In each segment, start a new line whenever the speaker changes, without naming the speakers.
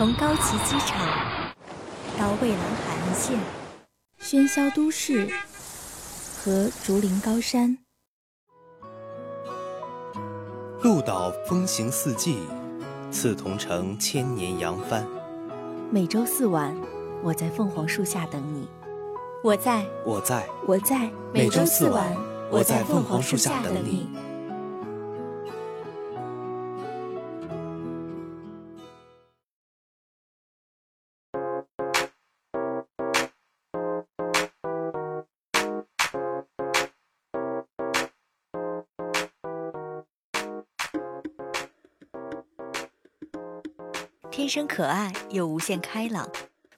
从高崎机场到蔚蓝海岸线，喧嚣都市和竹林高山，
鹿岛风行四季，刺桐城千年扬帆。
每周四晚，我在凤凰树下等你。我在，
我在，
我在。
每周四晚，我在凤凰树下等你。
生可爱又无限开朗，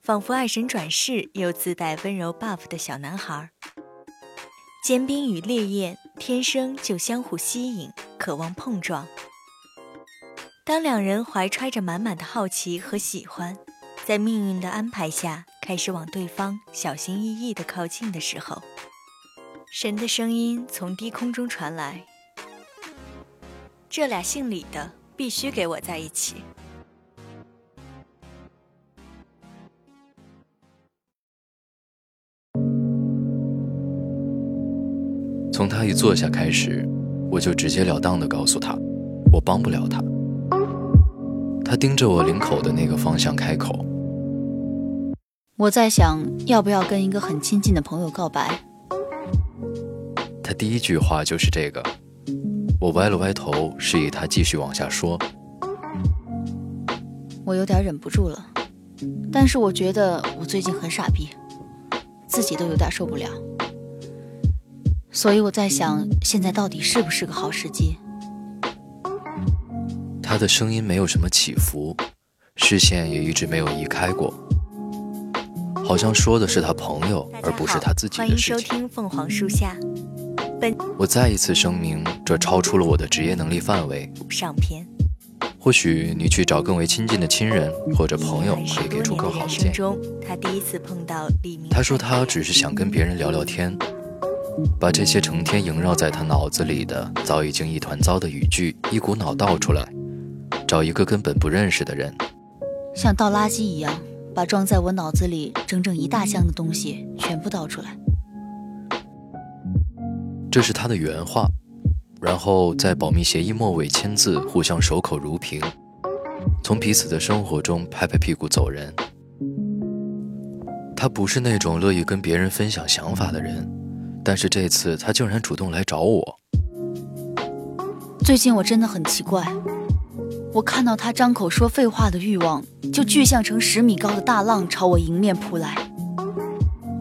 仿佛爱神转世又自带温柔 buff 的小男孩。坚冰与烈焰天生就相互吸引，渴望碰撞。当两人怀揣着满满的好奇和喜欢，在命运的安排下开始往对方小心翼翼地靠近的时候，神的声音从低空中传来：“这俩姓李的必须给我在一起。”
他一坐下开始，我就直截了当的告诉他，我帮不了他。他盯着我领口的那个方向开口：“
我在想，要不要跟一个很亲近的朋友告白？”
他第一句话就是这个。我歪了歪头，示意他继续往下说。
我有点忍不住了，但是我觉得我最近很傻逼，自己都有点受不了。所以我在想，现在到底是不是个好时机？
他的声音没有什么起伏，视线也一直没有移开过，好像说的是他朋友，而不是他自己的事情。
欢迎收听凤凰树下。本
我再一次声明，这超出了我的职业能力范围。
上篇。
或许你去找更为亲近的亲人或者朋友，可以给出更好的建议。
他第一次碰到李明。
他说他只是想跟别人聊聊天。把这些成天萦绕在他脑子里的早已经一团糟的语句一股脑倒出来，找一个根本不认识的人，
像倒垃圾一样，把装在我脑子里整整一大箱的东西全部倒出来。
这是他的原话，然后在保密协议末尾签字，互相守口如瓶，从彼此的生活中拍拍屁股走人。他不是那种乐意跟别人分享想法的人。但是这次他竟然主动来找我。
最近我真的很奇怪，我看到他张口说废话的欲望，就具象成十米高的大浪朝我迎面扑来，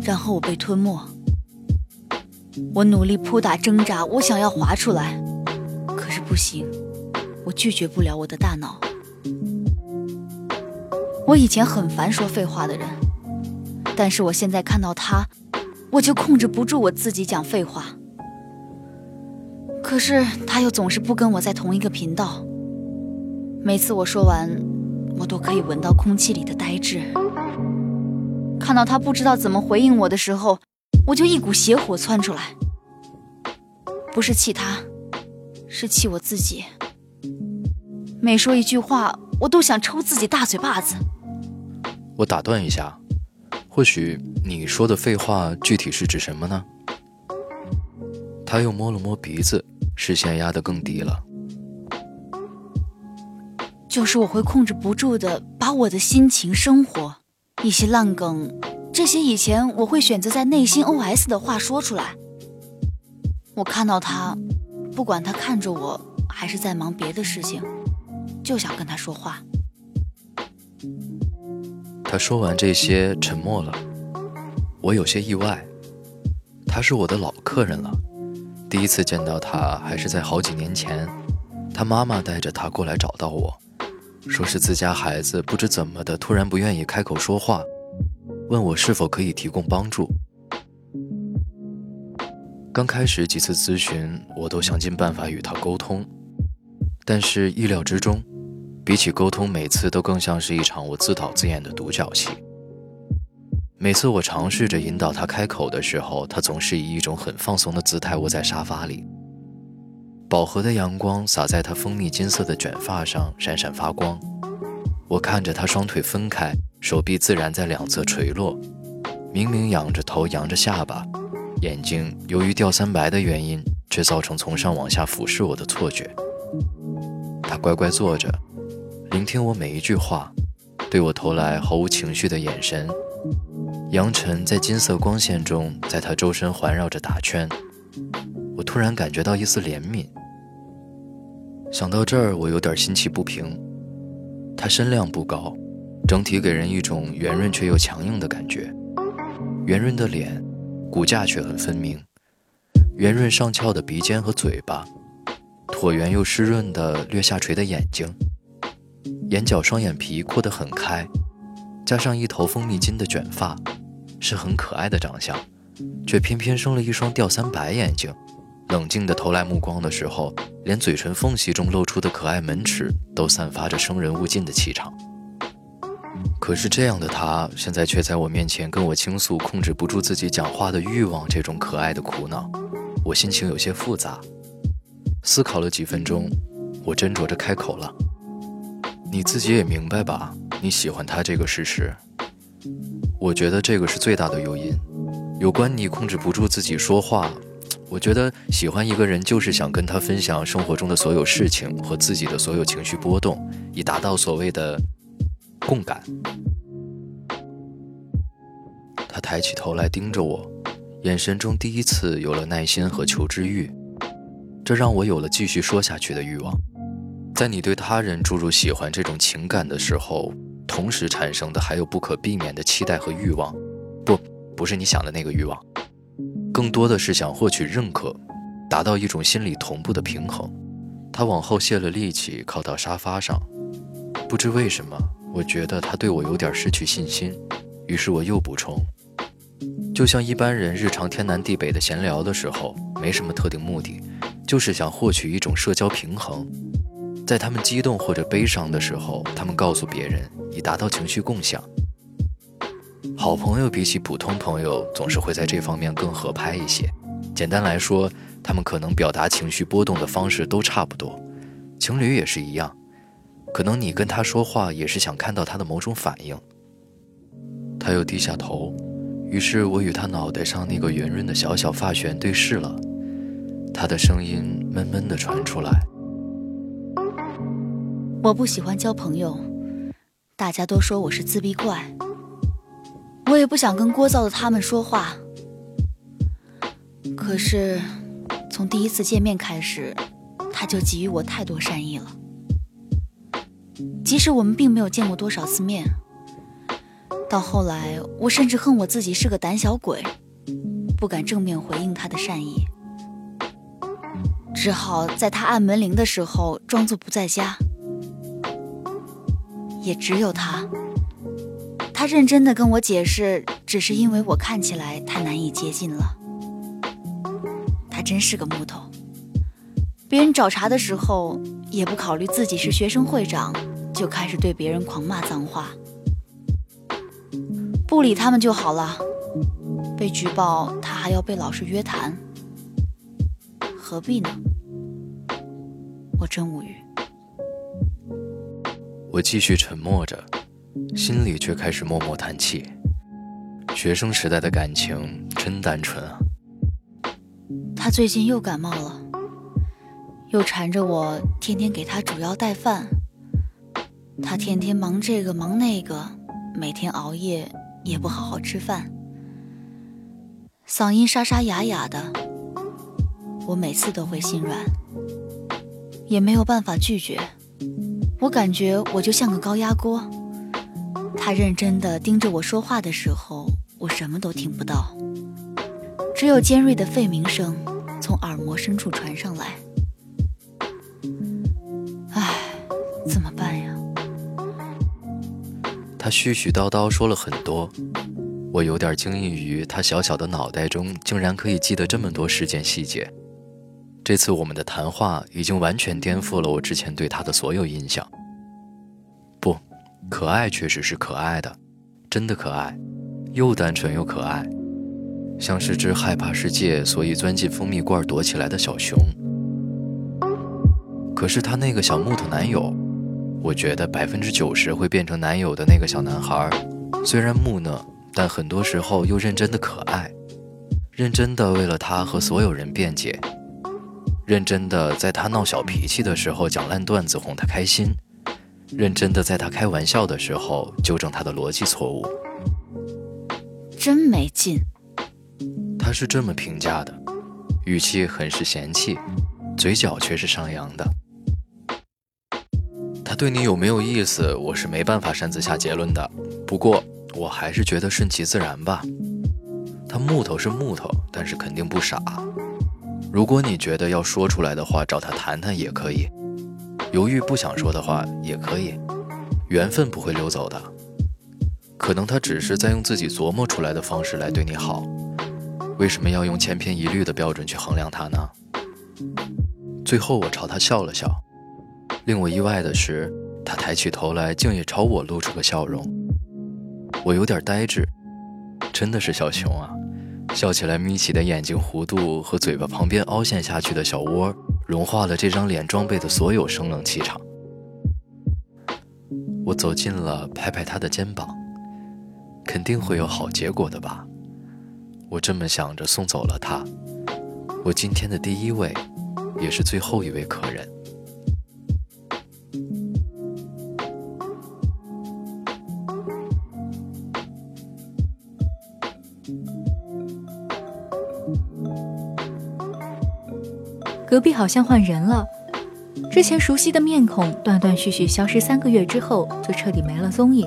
然后我被吞没。我努力扑打挣扎，我想要滑出来，可是不行，我拒绝不了我的大脑。我以前很烦说废话的人，但是我现在看到他。我就控制不住我自己讲废话，可是他又总是不跟我在同一个频道。每次我说完，我都可以闻到空气里的呆滞。看到他不知道怎么回应我的时候，我就一股邪火窜出来，不是气他，是气我自己。每说一句话，我都想抽自己大嘴巴子。
我打断一下。或许你说的废话具体是指什么呢？他又摸了摸鼻子，视线压得更低了。
就是我会控制不住的把我的心情、生活、一些烂梗，这些以前我会选择在内心 OS 的话说出来。我看到他，不管他看着我还是在忙别的事情，就想跟他说话。
他说完这些，沉默了。我有些意外，他是我的老客人了。第一次见到他还是在好几年前，他妈妈带着他过来找到我，说是自家孩子不知怎么的突然不愿意开口说话，问我是否可以提供帮助。刚开始几次咨询，我都想尽办法与他沟通，但是意料之中。比起沟通，每次都更像是一场我自导自演的独角戏。每次我尝试着引导他开口的时候，他总是以一种很放松的姿态窝在沙发里。饱和的阳光洒在他蜂蜜金色的卷发上，闪闪发光。我看着他双腿分开，手臂自然在两侧垂落，明明仰着头，扬着下巴，眼睛由于掉三白的原因，却造成从上往下俯视我的错觉。他乖乖坐着，聆听我每一句话，对我投来毫无情绪的眼神。扬尘在金色光线中，在他周身环绕着打圈。我突然感觉到一丝怜悯。想到这儿，我有点心气不平。他身量不高，整体给人一种圆润却又强硬的感觉。圆润的脸，骨架却很分明。圆润上翘的鼻尖和嘴巴，椭圆又湿润的略下垂的眼睛，眼角双眼皮扩得很开，加上一头蜂蜜金的卷发，是很可爱的长相，却偏偏生了一双吊三白眼睛。冷静地投来目光的时候，连嘴唇缝隙中露出的可爱门齿都散发着生人勿近的气场。可是这样的他，现在却在我面前跟我倾诉控制不住自己讲话的欲望，这种可爱的苦恼，我心情有些复杂。思考了几分钟，我斟酌着开口了：“你自己也明白吧？你喜欢他这个事实，我觉得这个是最大的诱因。有关你控制不住自己说话。”我觉得喜欢一个人就是想跟他分享生活中的所有事情和自己的所有情绪波动，以达到所谓的共感。他抬起头来盯着我，眼神中第一次有了耐心和求知欲，这让我有了继续说下去的欲望。在你对他人注入喜欢这种情感的时候，同时产生的还有不可避免的期待和欲望，不，不是你想的那个欲望。更多的是想获取认可，达到一种心理同步的平衡。他往后泄了力气，靠到沙发上。不知为什么，我觉得他对我有点失去信心。于是我又补充：就像一般人日常天南地北的闲聊的时候，没什么特定目的，就是想获取一种社交平衡。在他们激动或者悲伤的时候，他们告诉别人，以达到情绪共享。好朋友比起普通朋友，总是会在这方面更合拍一些。简单来说，他们可能表达情绪波动的方式都差不多。情侣也是一样，可能你跟他说话也是想看到他的某种反应。他又低下头，于是我与他脑袋上那个圆润的小小发旋对视了。他的声音闷闷地传出来：“
我不喜欢交朋友，大家都说我是自闭怪。”我也不想跟聒噪的他们说话，可是从第一次见面开始，他就给予我太多善意了。即使我们并没有见过多少次面，到后来我甚至恨我自己是个胆小鬼，不敢正面回应他的善意，只好在他按门铃的时候装作不在家。也只有他。他认真的跟我解释，只是因为我看起来太难以接近了。他真是个木头，别人找茬的时候也不考虑自己是学生会长，就开始对别人狂骂脏话。不理他们就好了，被举报他还要被老师约谈，何必呢？我真无语。
我继续沉默着。心里却开始默默叹气。学生时代的感情真单纯啊。
他最近又感冒了，又缠着我天天给他煮药带饭。他天天忙这个忙那个，每天熬夜也不好好吃饭，嗓音沙沙哑哑的。我每次都会心软，也没有办法拒绝。我感觉我就像个高压锅。他认真的盯着我说话的时候，我什么都听不到，只有尖锐的吠鸣声从耳膜深处传上来。唉，怎么办呀？
他絮絮叨叨说了很多，我有点惊异于他小小的脑袋中竟然可以记得这么多事件细节。这次我们的谈话已经完全颠覆了我之前对他的所有印象。不。可爱确实是可爱的，真的可爱，又单纯又可爱，像是只害怕世界，所以钻进蜂蜜罐躲起来的小熊。可是他那个小木头男友，我觉得百分之九十会变成男友的那个小男孩，虽然木讷，但很多时候又认真的可爱，认真的为了他和所有人辩解，认真的在他闹小脾气的时候讲烂段子哄他开心，认真的在他开玩笑的时候纠正他的逻辑错误。
真没劲。
他是这么评价的，语气很是嫌弃，嘴角却是上扬的。他对你有没有意思，我是没办法擅自下结论的。不过，我还是觉得顺其自然吧。他木头是木头，但是肯定不傻。如果你觉得要说出来的话，找他谈谈也可以。犹豫不想说的话也可以。缘分不会溜走的。可能他只是在用自己琢磨出来的方式来对你好。为什么要用千篇一律的标准去衡量他呢？最后，我朝他笑了笑。令我意外的是，他抬起头来，竟也朝我露出个笑容。我有点呆滞，真的是小熊啊！笑起来眯起的眼睛弧度和嘴巴旁边凹陷下去的小窝，融化了这张脸装备的所有生冷气场。我走近了，拍拍他的肩膀，肯定会有好结果的吧？我这么想着，送走了他。我今天的第一位，也是最后一位客人。
隔壁好像换人了，之前熟悉的面孔断断续续消失三个月之后，就彻底没了踪影。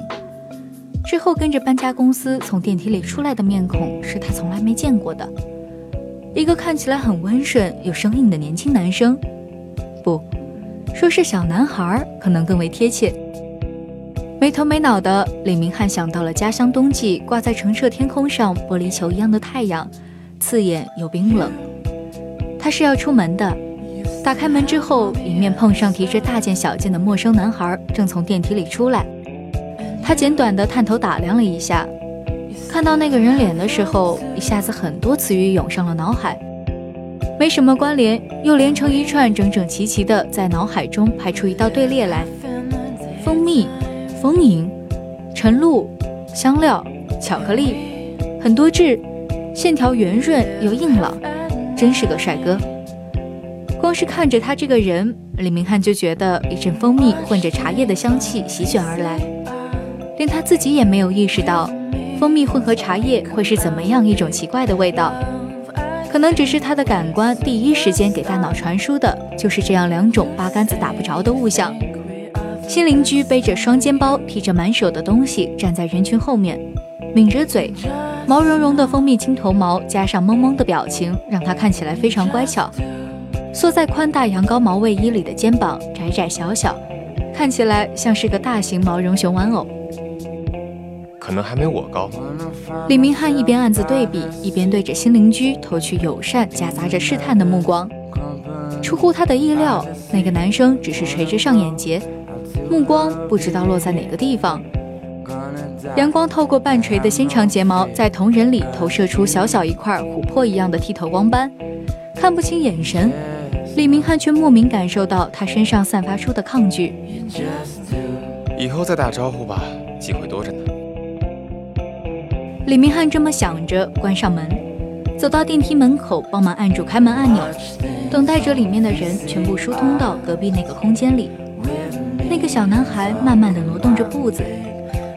之后跟着搬家公司从电梯里出来的面孔是他从来没见过的，一个看起来很温顺有生硬的年轻男生，不，说是小男孩可能更为贴切。没头没脑的李明翰想到了家乡冬季挂在澄澈天空上玻璃球一样的太阳，刺眼又冰冷。他是要出门的，打开门之后，迎面碰上提着大件小件的陌生男孩，正从电梯里出来。他简短的探头打量了一下，看到那个人脸的时候，一下子很多词语涌上了脑海，没什么关联，又连成一串，整整齐齐的在脑海中排出一道队列来：蜂蜜、丰盈、晨露、香料、巧克力，很多质，线条圆润又硬朗。真是个帅哥！光是看着他这个人，李明翰就觉得一阵蜂蜜混着茶叶的香气席卷而来，连他自己也没有意识到，蜂蜜混合茶叶会是怎么样一种奇怪的味道。可能只是他的感官第一时间给大脑传输的就是这样两种八竿子打不着的物象。新邻居背着双肩包，提着满手的东西，站在人群后面，抿着嘴。毛茸茸的蜂蜜青头毛，加上萌萌的表情，让他看起来非常乖巧。缩在宽大羊羔毛卫衣里的肩膀窄窄小小，看起来像是个大型毛绒熊玩偶。
可能还没我高。
李明翰一边暗自对比，一边对着新邻居投去友善夹杂着试探的目光。出乎他的意料，那个男生只是垂着上眼睫，目光不知道落在哪个地方。阳光透过半垂的纤长睫毛，在瞳仁里投射出小小一块琥珀一样的剃头光斑，看不清眼神。李明翰却莫名感受到他身上散发出的抗拒。
以后再打招呼吧，机会多着呢。
李明翰这么想着，关上门，走到电梯门口，帮忙按住开门按钮，等待着里面的人全部疏通到隔壁那个空间里。那个小男孩慢慢的挪动着步子。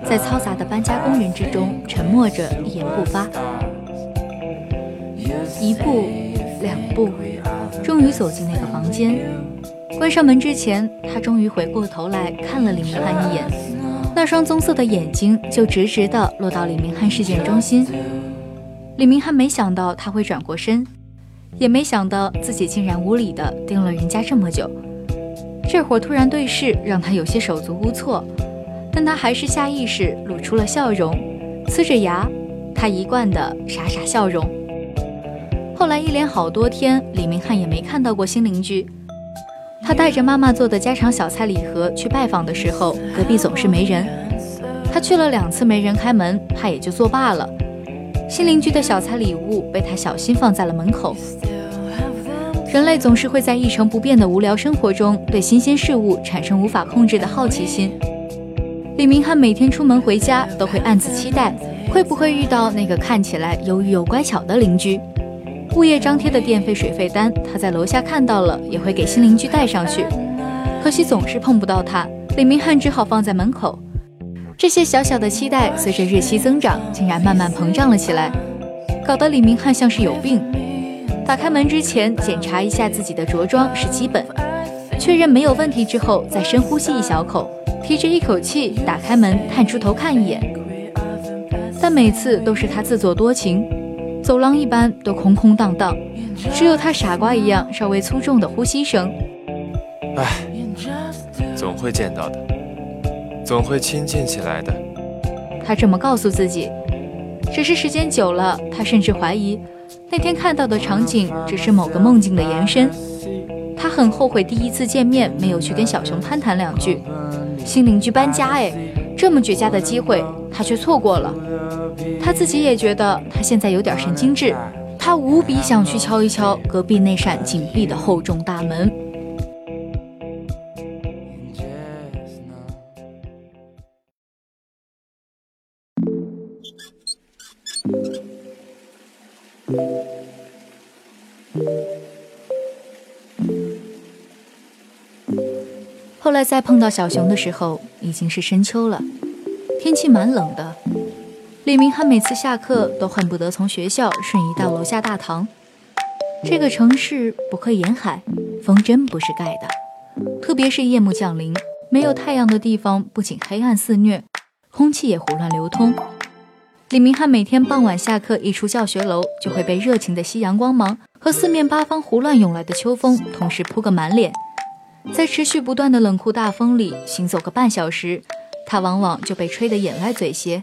在嘈杂的搬家工人之中，沉默着，一言不发。一步，两步，终于走进那个房间。关上门之前，他终于回过头来看了李明翰一眼，那双棕色的眼睛就直直地落到李明翰视线中心。李明翰没想到他会转过身，也没想到自己竟然无理地盯了人家这么久。这会儿突然对视，让他有些手足无措。但他还是下意识露出了笑容，呲着牙，他一贯的傻傻笑容。后来一连好多天，李明翰也没看到过新邻居。他带着妈妈做的家常小菜礼盒去拜访的时候，隔壁总是没人。他去了两次没人开门，他也就作罢了。新邻居的小菜礼物被他小心放在了门口。人类总是会在一成不变的无聊生活中，对新鲜事物产生无法控制的好奇心。李明翰每天出门回家，都会暗自期待，会不会遇到那个看起来忧郁又乖巧的邻居。物业张贴的电费、水费单，他在楼下看到了，也会给新邻居带上去。可惜总是碰不到他，李明翰只好放在门口。这些小小的期待，随着日期增长，竟然慢慢膨胀了起来，搞得李明翰像是有病。打开门之前，检查一下自己的着装是基本，确认没有问题之后，再深呼吸一小口，提着一口气打开门，探出头看一眼。但每次都是他自作多情，走廊一般都空空荡荡，只有他傻瓜一样稍微粗重的呼吸声。
唉，总会见到的。总会亲近起来的，
他这么告诉自己。只是时间久了，他甚至怀疑那天看到的场景只是某个梦境的延伸。他很后悔第一次见面没有去跟小熊攀谈两句。新邻居搬家，哎，这么绝佳的机会，他却错过了。他自己也觉得他现在有点神经质。他无比想去敲一敲隔壁那扇紧闭的厚重大门。后来再碰到小熊的时候，已经是深秋了，天气蛮冷的。李明翰每次下课都恨不得从学校瞬移到楼下大堂。这个城市不会沿海，风真不是盖的。特别是夜幕降临，没有太阳的地方不仅黑暗肆虐，空气也胡乱流通。李明翰每天傍晚下课一出教学楼，就会被热情的夕阳光芒和四面八方胡乱涌来的秋风同时扑个满脸。在持续不断的冷酷大风里行走个半小时，他往往就被吹得眼歪嘴斜，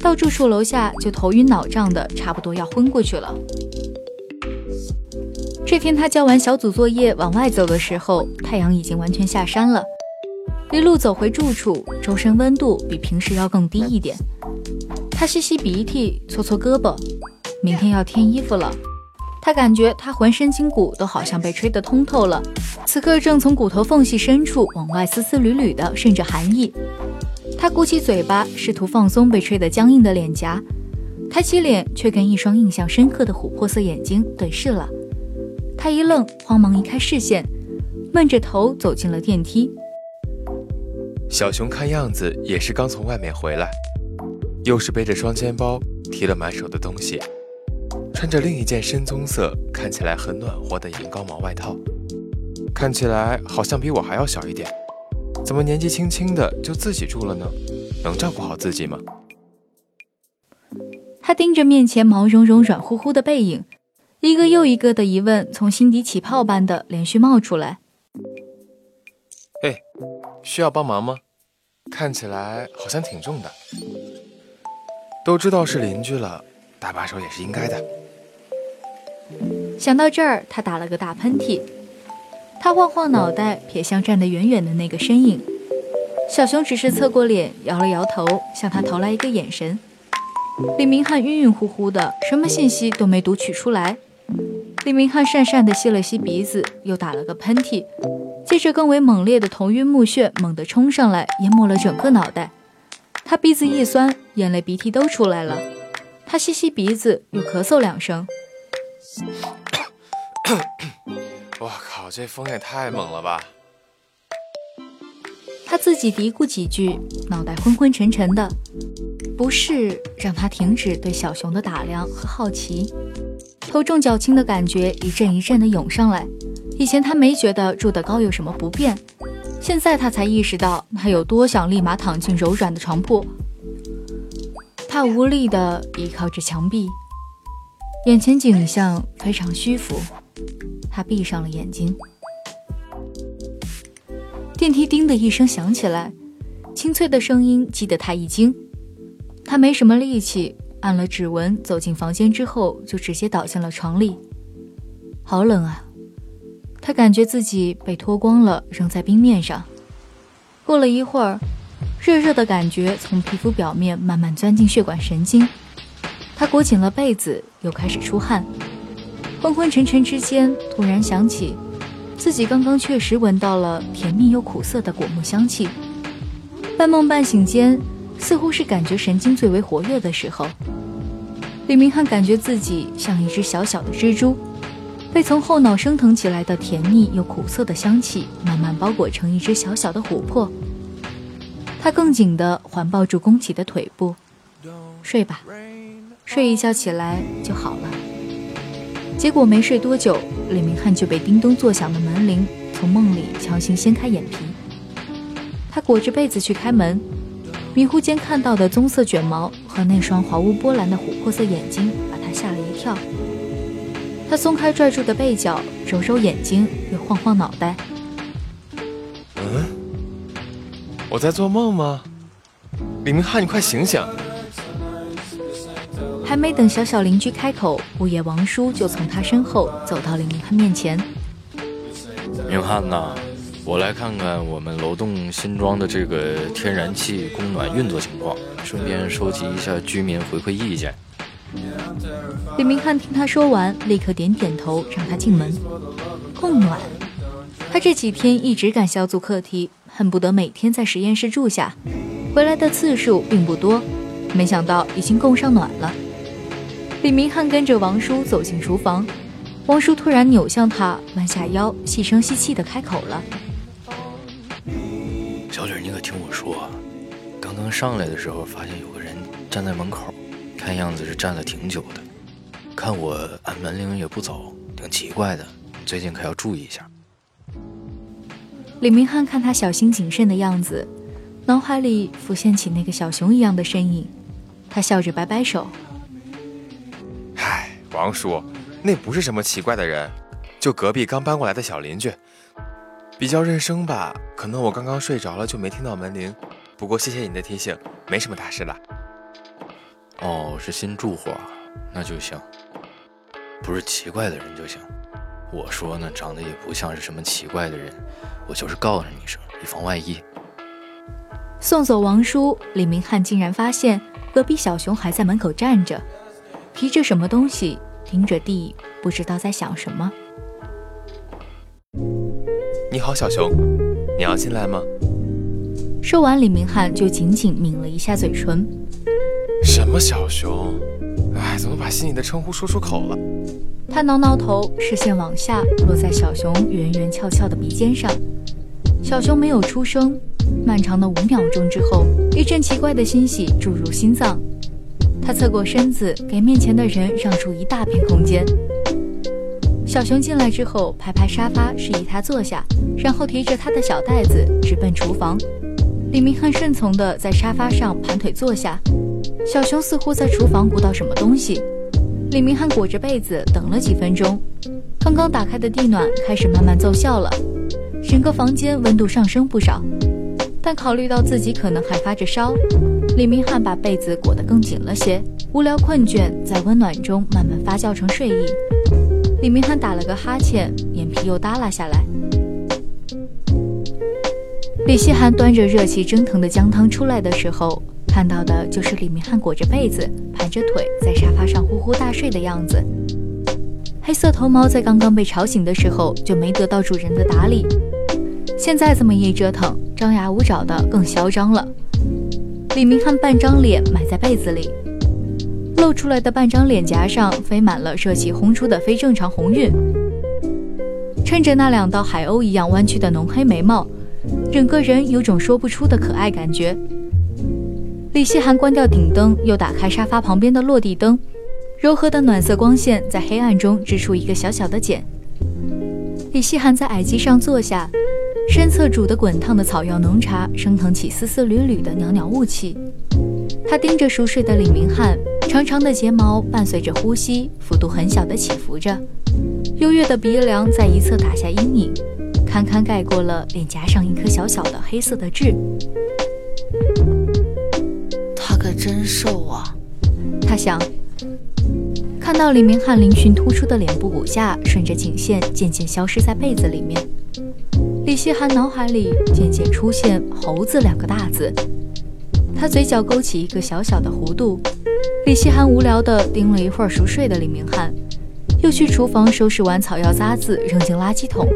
到住处楼下就头晕脑胀的，差不多要昏过去了。这天他交完小组作业往外走的时候，太阳已经完全下山了。一路走回住处，周身温度比平时要更低一点。他吸吸鼻涕，搓搓胳膊，明天要添衣服了。他感觉他浑身筋骨都好像被吹得通透了，此刻正从骨头缝隙深处往外丝丝缕缕的渗着寒意。他鼓起嘴巴，试图放松被吹得僵硬的脸颊，抬起脸，却跟一双印象深刻的琥珀色眼睛对视了。他一愣，慌忙移开视线，闷着头走进了电梯。
小熊看样子也是刚从外面回来。又是背着双肩包，提了满手的东西，穿着另一件深棕色、看起来很暖和的羊羔毛外套，看起来好像比我还要小一点。怎么年纪轻轻的就自己住了呢？能照顾好自己吗？
他盯着面前毛茸茸、软乎乎的背影，一个又一个的疑问从心底起泡般的连续冒出来。
哎，需要帮忙吗？看起来好像挺重的。都知道是邻居了，搭把手也是应该的。
想到这儿，他打了个大喷嚏。他晃晃脑袋，瞥向站得远远的那个身影。小熊只是侧过脸，摇了摇头，向他投来一个眼神。李明翰晕晕乎乎的，什么信息都没读取出来。李明翰讪讪地吸了吸鼻子，又打了个喷嚏，接着更为猛烈的头晕目眩猛地冲上来，淹没了整个脑袋。他鼻子一酸，眼泪鼻涕都出来了。他吸吸鼻子，又咳嗽两声。
我靠，这风也太猛了吧！
他自己嘀咕几句，脑袋昏昏沉沉的。不适让他停止对小熊的打量和好奇，头重脚轻的感觉一阵一阵的涌上来。以前他没觉得住得高有什么不便。现在他才意识到，他有多想立马躺进柔软的床铺。他无力地依靠着墙壁，眼前景象非常虚浮。他闭上了眼睛。电梯叮的一声响起来，清脆的声音激得他一惊。他没什么力气，按了指纹走进房间之后，就直接倒进了床里。好冷啊！他感觉自己被脱光了，扔在冰面上。过了一会儿，热热的感觉从皮肤表面慢慢钻进血管神经。他裹紧了被子，又开始出汗。昏昏沉沉之间，突然想起，自己刚刚确实闻到了甜蜜又苦涩的果木香气。半梦半醒间，似乎是感觉神经最为活跃的时候，李明翰感觉自己像一只小小的蜘蛛，被从后脑升腾起来的甜蜜又苦涩的香气慢慢包裹成一只小小的琥珀。他更紧地环抱住宫崎的腿部，睡吧，睡一觉起来就好了。结果没睡多久，李明翰就被叮咚作响的门铃从梦里强行掀开眼皮。他裹着被子去开门，迷糊间看到的棕色卷毛和那双毫无波澜的琥珀色眼睛把他吓了一跳。他松开拽住的被角，揉揉眼睛，又晃晃脑袋。
嗯，我在做梦吗？李明翰，你快醒醒！
还没等小小邻居开口，物业王叔就从他身后走到李明翰面前。
明翰呐，我来看看我们楼栋新装的这个天然气供暖运作情况，顺便收集一下居民回馈意见。
李明翰听他说完，立刻点点头，让他进门。供暖，他这几天一直赶小组课题，恨不得每天在实验室住下，回来的次数并不多，没想到已经供上暖了。李明翰跟着王叔走进厨房，王叔突然扭向他，弯下腰，细声细气的开口了：“
小李，你可听我说，刚刚上来的时候发现有个人站在门口，看样子是站了挺久的。看我按门铃也不走，挺奇怪的。最近可要注意一下。”
李明翰看他小心谨慎的样子，脑海里浮现起那个小熊一样的身影，他笑着摆摆手。
王叔，那不是什么奇怪的人，就隔壁刚搬过来的小邻居，比较认生吧。可能我刚刚睡着了，就没听到门铃。不过谢谢你的提醒，没什么大事了。
哦，是新住户，那就行。不是奇怪的人就行。我说呢，长得也不像是什么奇怪的人，我就是告诉你一声，以防万一。
送走王叔，李明翰竟然发现隔壁小熊还在门口站着，提着什么东西。盯着地，不知道在想什么。
你好，小熊，你要进来吗？
说完，李明翰就紧紧抿了一下嘴唇。
什么小熊？哎，怎么把心里的称呼说出口了？
他挠挠头，视线往下落在小熊圆圆翘翘的鼻尖上。小熊没有出声。漫长的五秒钟之后，一阵奇怪的欣喜注入心脏。他侧过身子，给面前的人让出一大片空间。小熊进来之后，拍拍沙发，示意他坐下，然后提着他的小袋子直奔厨房。李明翰顺从地在沙发上盘腿坐下。小熊似乎在厨房鼓捣什么东西。李明翰裹着被子等了几分钟，刚刚打开的地暖开始慢慢奏效了，整个房间温度上升不少。但考虑到自己可能还发着烧。李明翰把被子裹得更紧了些，无聊困倦在温暖中慢慢发酵成睡意。李明翰打了个哈欠，眼皮又耷拉下来。李希涵端着热气蒸腾的姜汤出来的时候，看到的就是李明翰裹着被子，盘着腿在沙发上呼呼大睡的样子。黑色头毛在刚刚被吵醒的时候就没得到主人的打理，现在这么一折腾，张牙舞爪的更嚣张了。李明翰半张脸埋在被子里，露出来的半张脸颊上飞满了热气轰出的非正常红晕，衬着那两道海鸥一样弯曲的浓黑眉毛，整个人有种说不出的可爱感觉。李希涵关掉顶灯，又打开沙发旁边的落地灯，柔和的暖色光线在黑暗中织出一个小小的茧。李希涵在矮机上坐下。身侧煮的滚烫的草药浓茶升腾起丝丝缕缕的袅袅雾气。他盯着熟睡的李明翰，长长的睫毛伴随着呼吸，幅度很小的起伏着。优越的鼻梁在一侧打下阴影，堪堪盖过了脸颊上一颗小小的黑色的痣。
他可真瘦啊！
他想。看到李明翰嶙峋突出的脸部骨架，顺着颈线渐渐消失在被子里面。李希涵脑海里渐渐出现“猴子”两个大字，他嘴角勾起一个小小的弧度。李希涵无聊地盯了一会儿熟睡的李明翰，又去厨房收拾完草药渣子，扔进垃圾桶，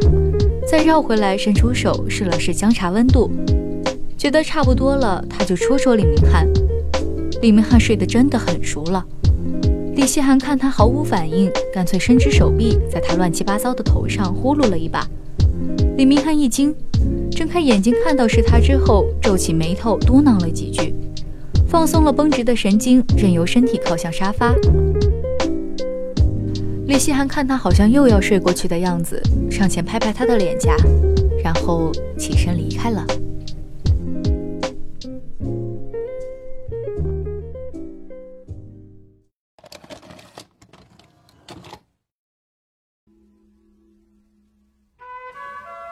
再绕回来伸出手试了试姜茶温度，觉得差不多了，他就戳戳李明翰。李明翰睡得真的很熟了。李希涵看他毫无反应，干脆伸直手臂在他乱七八糟的头上呼噜了一把。李明翰一惊，睁开眼睛看到是他之后，皱起眉头嘟囔了几句，放松了绷直的神经，任由身体靠向沙发。李希涵看他好像又要睡过去的样子，上前拍拍他的脸颊，然后起身离开了。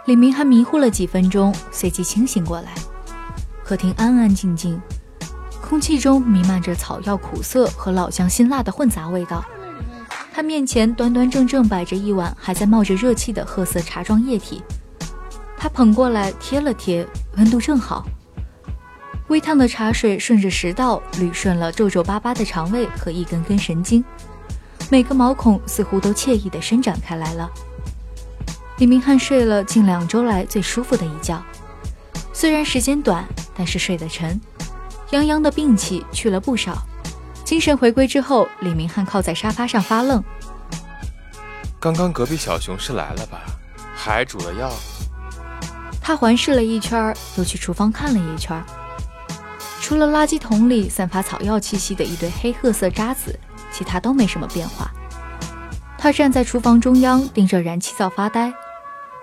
李明还迷糊了几分钟，随即清醒过来。客厅安安静静，空气中弥漫着草药苦涩和老姜辛辣的混杂味道。他面前端端正正摆着一碗还在冒着热气的褐色茶状液体，他捧过来贴了贴，温度正好。微烫的茶水顺着食道捋顺了皱皱巴巴的肠胃和一根根神经，每个毛孔似乎都惬意地伸展开来了。李明翰睡了近两周来最舒服的一觉，虽然时间短，但是睡得沉，泱泱的病气去了不少。精神回归之后，李明翰靠在沙发上发愣。
刚刚隔壁小熊是来了吧？还煮了药？
他环视了一圈，又去厨房看了一圈，除了垃圾桶里散发草药气息的一堆黑褐色渣子，其他都没什么变化。他站在厨房中央，盯着燃气灶发呆。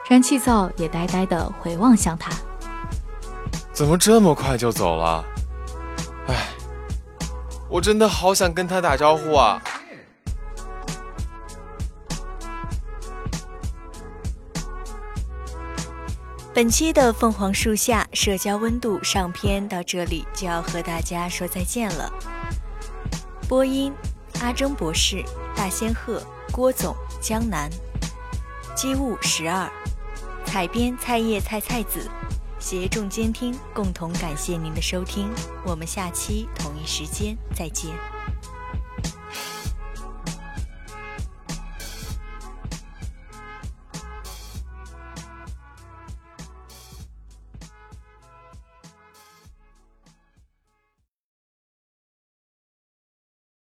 燃气灶也呆呆地回望向他，
怎么这么快就走了？哎，我真的好想跟他打招呼啊！
本期的凤凰树下社交温度上篇到这里就要和大家说再见了。播音：阿征博士、大仙鹤、郭总、江南、机务十二。采编：菜叶菜菜子，协众监听，共同感谢您的收听，我们下期同一时间再见。